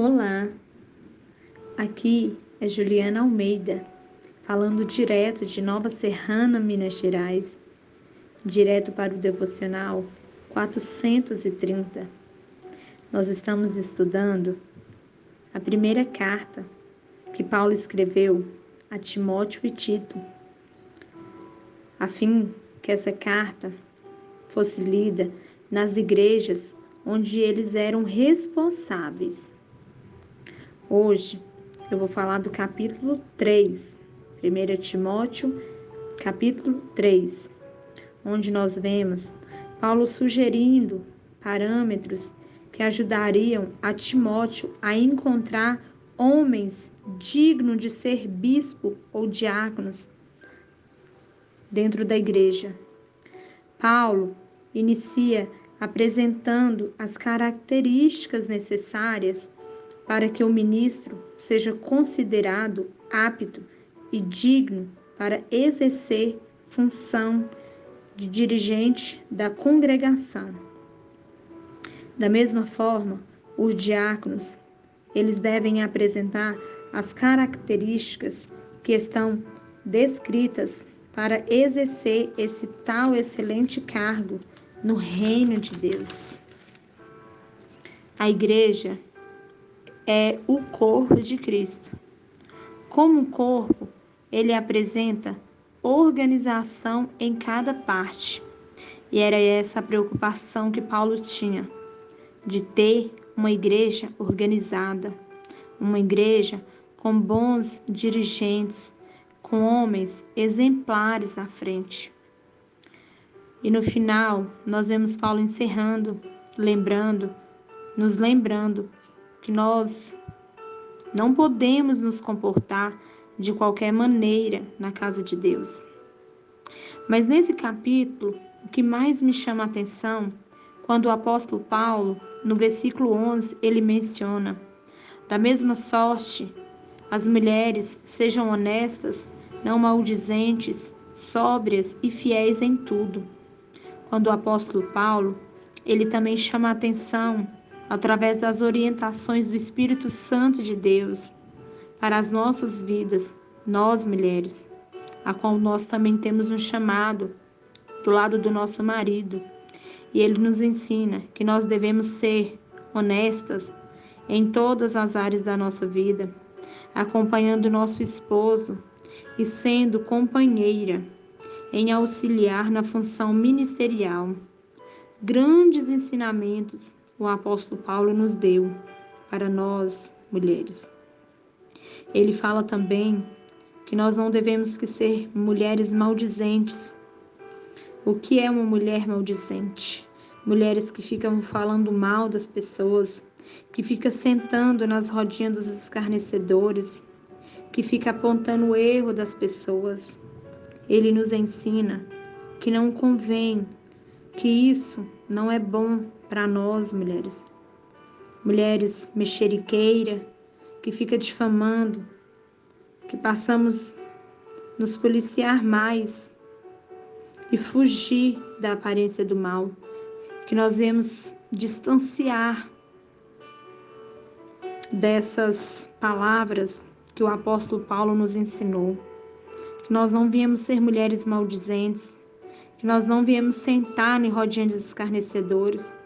Olá, aqui é Juliana Almeida, falando direto de Nova Serrana, Minas Gerais, direto para o devocional 430. Nós estamos estudando a primeira carta que Paulo escreveu a Timóteo e Tito, a fim que essa carta fosse lida nas igrejas onde eles eram responsáveis. Hoje eu vou falar do capítulo 3, 1 Timóteo, capítulo 3, onde nós vemos Paulo sugerindo parâmetros que ajudariam a Timóteo a encontrar homens dignos de ser bispo ou diáconos dentro da igreja. Paulo inicia apresentando as características necessárias para que o ministro seja considerado apto e digno para exercer função de dirigente da congregação. Da mesma forma, os diáconos, eles devem apresentar as características que estão descritas para exercer esse tal excelente cargo no reino de Deus. A igreja é o corpo de Cristo. Como corpo, ele apresenta organização em cada parte. E era essa a preocupação que Paulo tinha, de ter uma igreja organizada, uma igreja com bons dirigentes, com homens exemplares à frente. E no final, nós vemos Paulo encerrando, lembrando, nos lembrando que nós não podemos nos comportar de qualquer maneira na casa de Deus. Mas nesse capítulo, o que mais me chama a atenção, quando o apóstolo Paulo, no versículo 11, ele menciona: Da mesma sorte, as mulheres sejam honestas, não maldizentes, sóbrias e fiéis em tudo quando o apóstolo Paulo, ele também chama a atenção através das orientações do Espírito Santo de Deus para as nossas vidas, nós mulheres, a qual nós também temos um chamado do lado do nosso marido. E ele nos ensina que nós devemos ser honestas em todas as áreas da nossa vida, acompanhando o nosso esposo e sendo companheira em auxiliar na função ministerial. Grandes ensinamentos o apóstolo Paulo nos deu para nós, mulheres. Ele fala também que nós não devemos que ser mulheres maldizentes. O que é uma mulher maldizente? Mulheres que ficam falando mal das pessoas, que fica sentando nas rodinhas dos escarnecedores, que fica apontando o erro das pessoas, ele nos ensina que não convém, que isso não é bom para nós, mulheres. Mulheres mexeriqueira, que fica difamando, que passamos nos policiar mais e fugir da aparência do mal, que nós vemos distanciar dessas palavras que o apóstolo Paulo nos ensinou que nós não viemos ser mulheres maldizentes, que nós não viemos sentar em rodinhas de escarnecedores,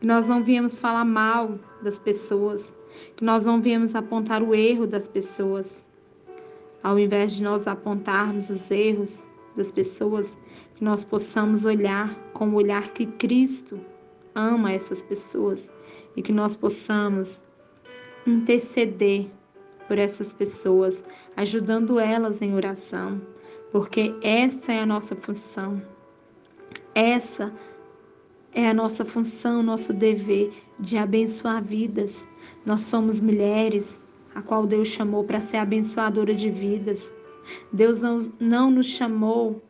que nós não viemos falar mal das pessoas, que nós não viemos apontar o erro das pessoas. Ao invés de nós apontarmos os erros das pessoas, que nós possamos olhar com o olhar que Cristo ama essas pessoas e que nós possamos interceder por essas pessoas, ajudando elas em oração, porque essa é a nossa função. Essa a nossa função, nosso dever de abençoar vidas. Nós somos mulheres, a qual Deus chamou para ser abençoadora de vidas. Deus não, não nos chamou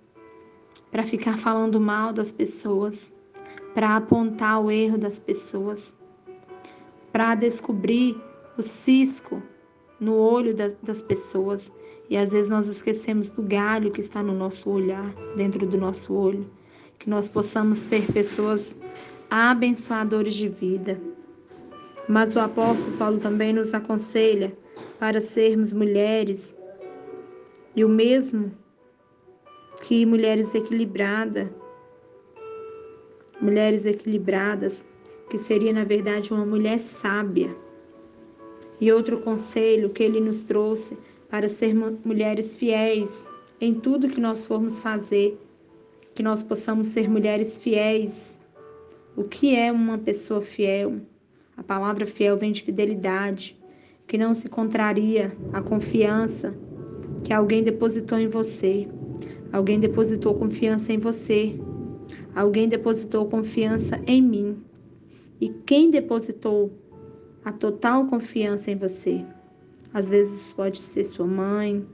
para ficar falando mal das pessoas, para apontar o erro das pessoas, para descobrir o cisco no olho das pessoas e às vezes nós esquecemos do galho que está no nosso olhar, dentro do nosso olho. Que nós possamos ser pessoas abençoadores de vida. Mas o apóstolo Paulo também nos aconselha para sermos mulheres, e o mesmo que mulheres equilibradas, mulheres equilibradas, que seria na verdade uma mulher sábia. E outro conselho que ele nos trouxe para ser mulheres fiéis em tudo que nós formos fazer, que nós possamos ser mulheres fiéis. O que é uma pessoa fiel? A palavra fiel vem de fidelidade, que não se contraria a confiança que alguém depositou em você. Alguém depositou confiança em você. Alguém depositou confiança em mim. E quem depositou a total confiança em você? Às vezes pode ser sua mãe,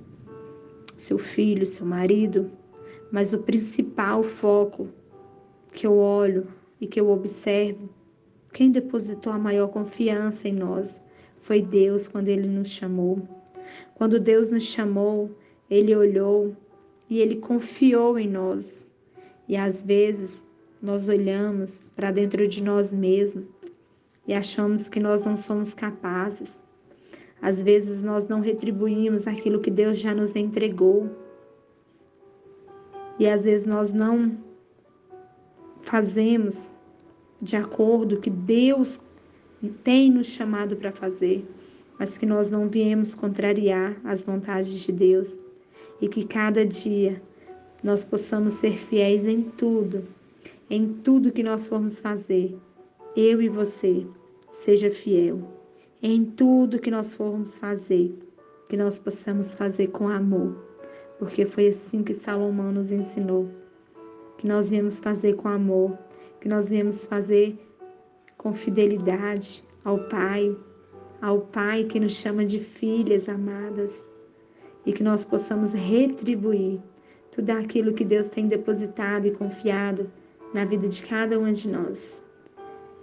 seu filho, seu marido, mas o principal foco que eu olho e que eu observo, quem depositou a maior confiança em nós foi Deus quando ele nos chamou. Quando Deus nos chamou, ele olhou e ele confiou em nós. E às vezes nós olhamos para dentro de nós mesmos e achamos que nós não somos capazes. Às vezes nós não retribuímos aquilo que Deus já nos entregou. E às vezes nós não fazemos de acordo que Deus tem nos chamado para fazer, mas que nós não viemos contrariar as vontades de Deus e que cada dia nós possamos ser fiéis em tudo, em tudo que nós formos fazer. Eu e você, seja fiel em tudo que nós formos fazer, que nós possamos fazer com amor, porque foi assim que Salomão nos ensinou, que nós viemos fazer com amor, que nós viemos fazer com fidelidade ao Pai, ao Pai que nos chama de filhas amadas, e que nós possamos retribuir tudo aquilo que Deus tem depositado e confiado na vida de cada uma de nós.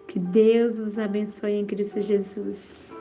Que Deus os abençoe em Cristo Jesus.